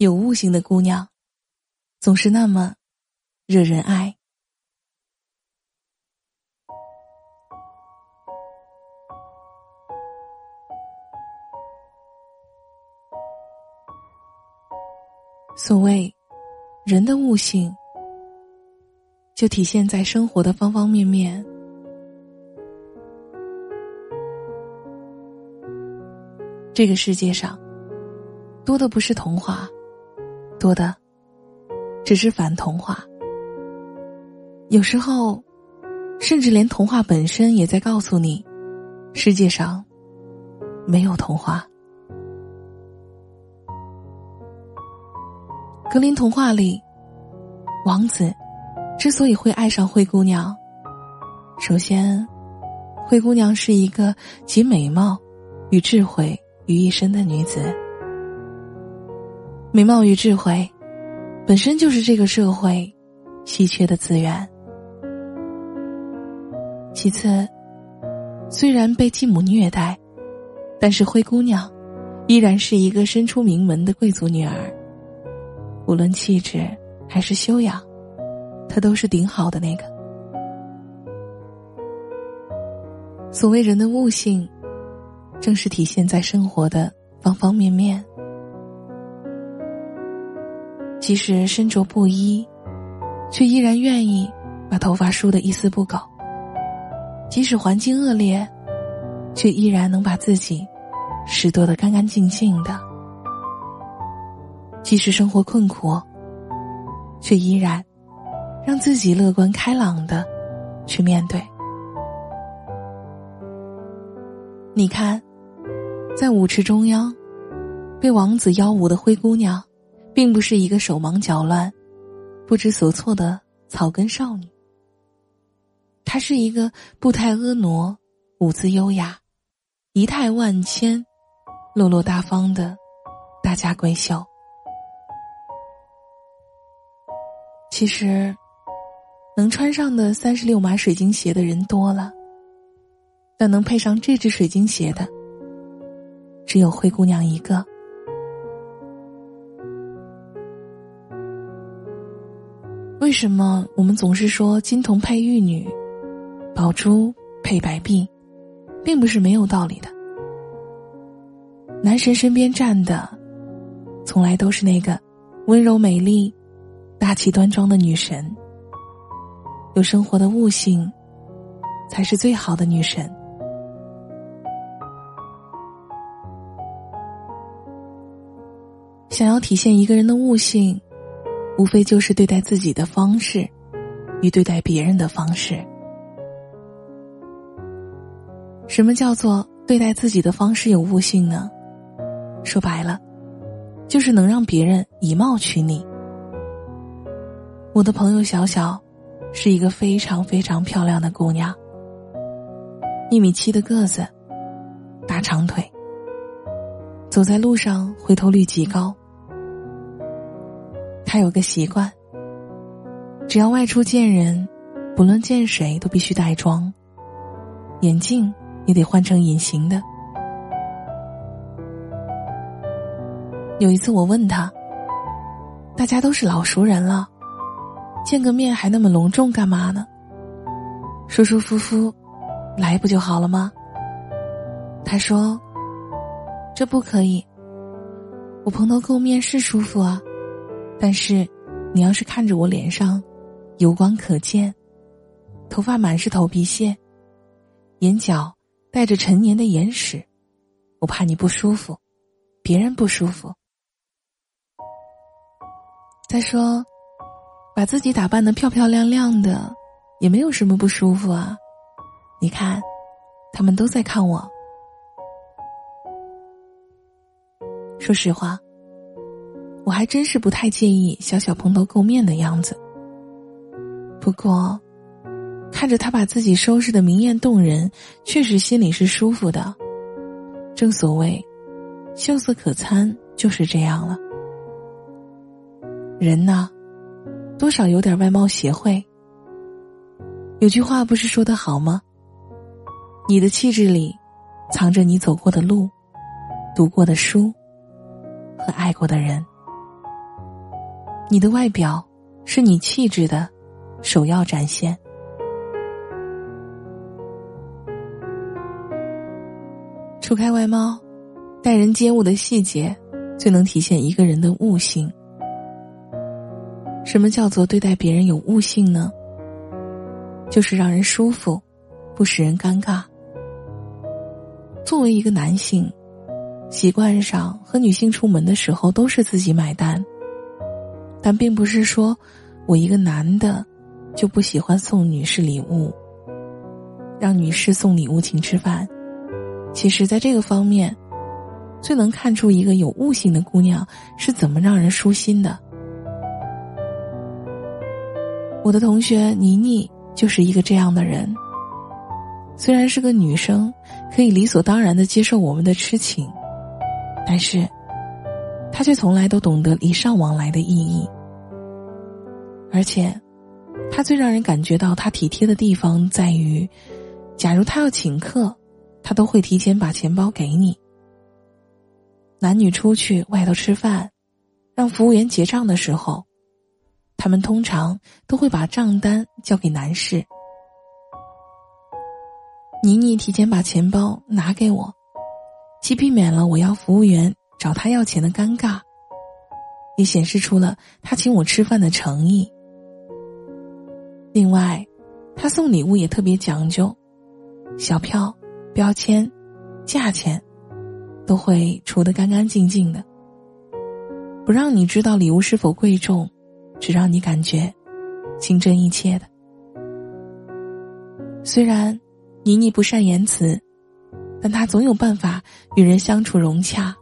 有悟性的姑娘，总是那么惹人爱。所谓人的悟性，就体现在生活的方方面面。这个世界上，多的不是童话，多的只是反童话。有时候，甚至连童话本身也在告诉你，世界上没有童话。格林童话里，王子之所以会爱上灰姑娘，首先，灰姑娘是一个集美貌与智慧于一身的女子。美貌与智慧，本身就是这个社会稀缺的资源。其次，虽然被继母虐待，但是灰姑娘依然是一个身出名门的贵族女儿。无论气质还是修养，他都是顶好的那个。所谓人的悟性，正是体现在生活的方方面面。即使身着布衣，却依然愿意把头发梳得一丝不苟；即使环境恶劣，却依然能把自己拾掇得干干净净的。即使生活困苦，却依然让自己乐观开朗的去面对。你看，在舞池中央，被王子邀舞的灰姑娘，并不是一个手忙脚乱、不知所措的草根少女。她是一个步态婀娜、舞姿优雅、仪态万千、落落大方的大家闺秀。其实，能穿上的三十六码水晶鞋的人多了，但能配上这只水晶鞋的，只有灰姑娘一个。为什么我们总是说金童配玉女，宝珠配白璧，并不是没有道理的。男神身边站的，从来都是那个温柔美丽。大气端庄的女神，有生活的悟性，才是最好的女神。想要体现一个人的悟性，无非就是对待自己的方式，与对待别人的方式。什么叫做对待自己的方式有悟性呢？说白了，就是能让别人以貌取你。我的朋友小小，是一个非常非常漂亮的姑娘，一米七的个子，大长腿，走在路上回头率极高。他有个习惯，只要外出见人，不论见谁都必须带妆，眼镜也得换成隐形的。有一次我问他，大家都是老熟人了。见个面还那么隆重干嘛呢？舒舒服服，来不就好了吗？他说：“这不可以。我蓬头垢面是舒服啊，但是你要是看着我脸上油光可见，头发满是头皮屑，眼角带着陈年的眼屎，我怕你不舒服，别人不舒服。再说。”把自己打扮的漂漂亮亮的，也没有什么不舒服啊。你看，他们都在看我。说实话，我还真是不太介意小小蓬头垢面的样子。不过，看着他把自己收拾的明艳动人，确实心里是舒服的。正所谓，秀色可餐就是这样了。人呢？多少有点外貌协会。有句话不是说的好吗？你的气质里，藏着你走过的路、读过的书和爱过的人。你的外表是你气质的首要展现。除开外貌，待人接物的细节，最能体现一个人的悟性。什么叫做对待别人有悟性呢？就是让人舒服，不使人尴尬。作为一个男性，习惯上和女性出门的时候都是自己买单，但并不是说我一个男的就不喜欢送女士礼物，让女士送礼物请吃饭。其实，在这个方面，最能看出一个有悟性的姑娘是怎么让人舒心的。我的同学妮妮就是一个这样的人。虽然是个女生，可以理所当然的接受我们的痴情，但是，他却从来都懂得礼尚往来的意义。而且，他最让人感觉到他体贴的地方在于，假如他要请客，他都会提前把钱包给你。男女出去外头吃饭，让服务员结账的时候，他们通常都会把账单交给男士。妮妮提前把钱包拿给我，既避免了我要服务员找他要钱的尴尬，也显示出了他请我吃饭的诚意。另外，他送礼物也特别讲究，小票、标签、价钱，都会除得干干净净的，不让你知道礼物是否贵重，只让你感觉清真一切的。虽然。妮妮不善言辞，但她总有办法与人相处融洽。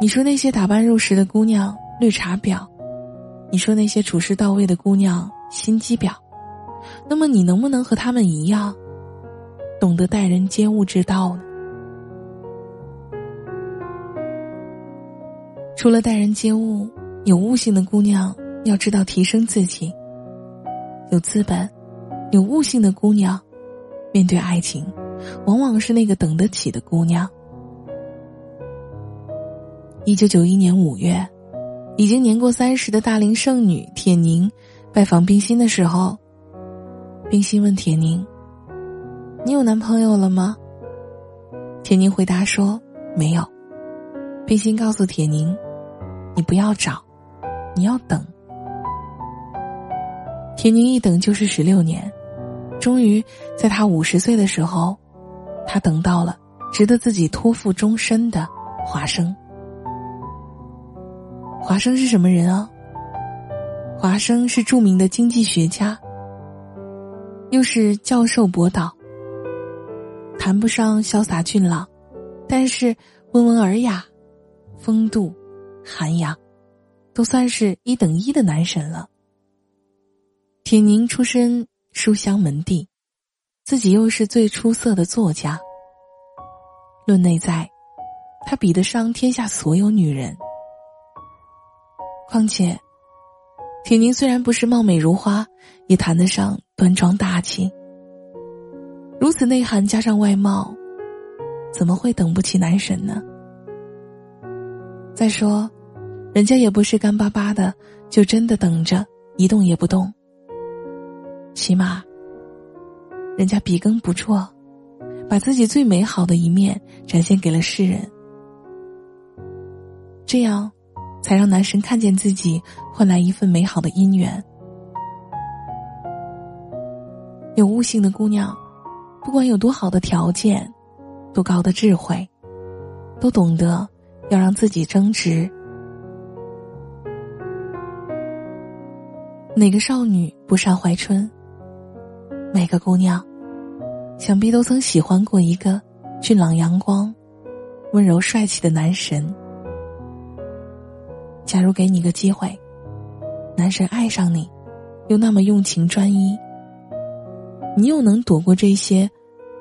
你说那些打扮入时的姑娘绿茶婊，你说那些处事到位的姑娘心机婊，那么你能不能和他们一样，懂得待人接物之道呢？除了待人接物，有悟性的姑娘要知道提升自己。有资本、有悟性的姑娘。面对爱情，往往是那个等得起的姑娘。一九九一年五月，已经年过三十的大龄剩女铁凝拜访冰心的时候，冰心问铁凝：“你有男朋友了吗？”铁凝回答说：“没有。”冰心告诉铁凝：“你不要找，你要等。”铁凝一等就是十六年。终于，在他五十岁的时候，他等到了值得自己托付终身的华生。华生是什么人啊？华生是著名的经济学家，又是教授博导，谈不上潇洒俊朗，但是温文尔雅、风度、涵养，都算是一等一的男神了。铁凝出身。书香门第，自己又是最出色的作家。论内在，他比得上天下所有女人。况且，铁凝虽然不是貌美如花，也谈得上端庄大气。如此内涵加上外貌，怎么会等不起男神呢？再说，人家也不是干巴巴的，就真的等着一动也不动。起码，人家笔耕不辍，把自己最美好的一面展现给了世人，这样，才让男神看见自己，换来一份美好的姻缘。有悟性的姑娘，不管有多好的条件，多高的智慧，都懂得要让自己增值。哪个少女不善怀春？每个姑娘，想必都曾喜欢过一个俊朗阳光、温柔帅气的男神。假如给你个机会，男神爱上你，又那么用情专一，你又能躲过这些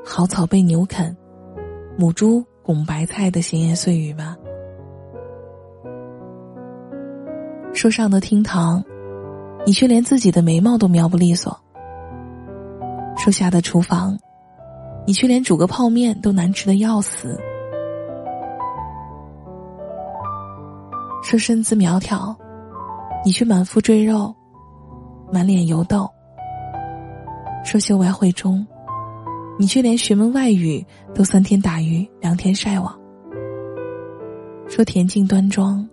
好草被牛啃、母猪拱白菜的闲言碎语吗？树上的厅堂，你却连自己的眉毛都描不利索。树下的厨房，你却连煮个泡面都难吃的要死。说身姿苗条，你却满腹赘肉，满脸油痘；说秀外慧中，你却连学门外语都三天打鱼两天晒网；说恬静端庄，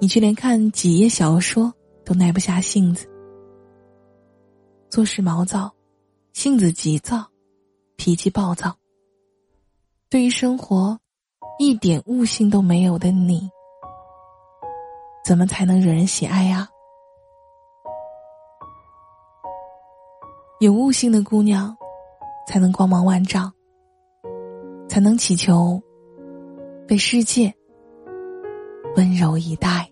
你却连看几页小说都耐不下性子；做事毛躁，性子急躁，脾气暴躁。对于生活，一点悟性都没有的你。怎么才能惹人喜爱呀？有悟性的姑娘，才能光芒万丈，才能祈求被世界温柔以待。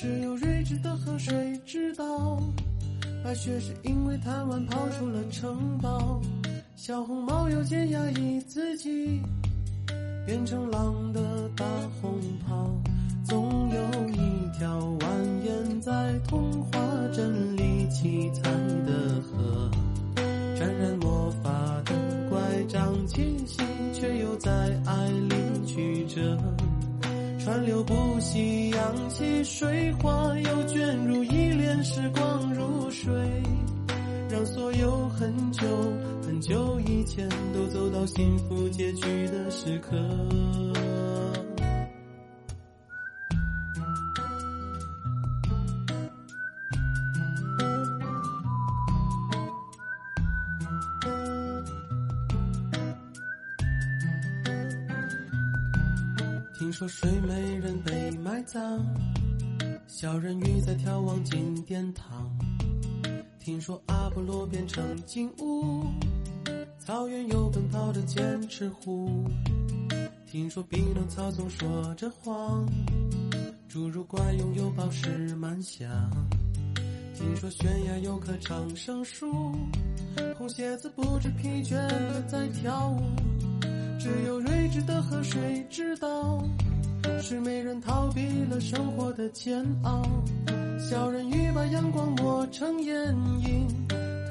只有睿智的河水知道，白雪是因为贪玩跑出了城堡。小红帽又见压抑自己，变成狼的流不息，扬起水花，又卷入一帘时光如水，让所有很久很久以前都走到幸福结局的时刻。听说睡美小人鱼在眺望金殿堂。听说阿波罗变成金乌，草原有奔跑的剑齿虎。听说匹诺曹总说着谎，侏儒怪拥有宝石满箱。听说悬崖有棵长生树，红鞋子不知疲倦的在跳舞。只有睿智的河水知道，是没人逃避了生活的煎熬。小人鱼把阳光抹成眼影，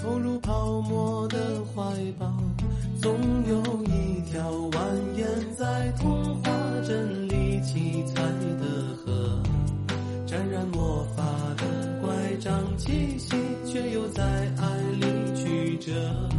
投入泡沫的怀抱。总有一条蜿蜒在童话镇里七彩的河，沾染魔法的乖张气息，却又在爱里曲折。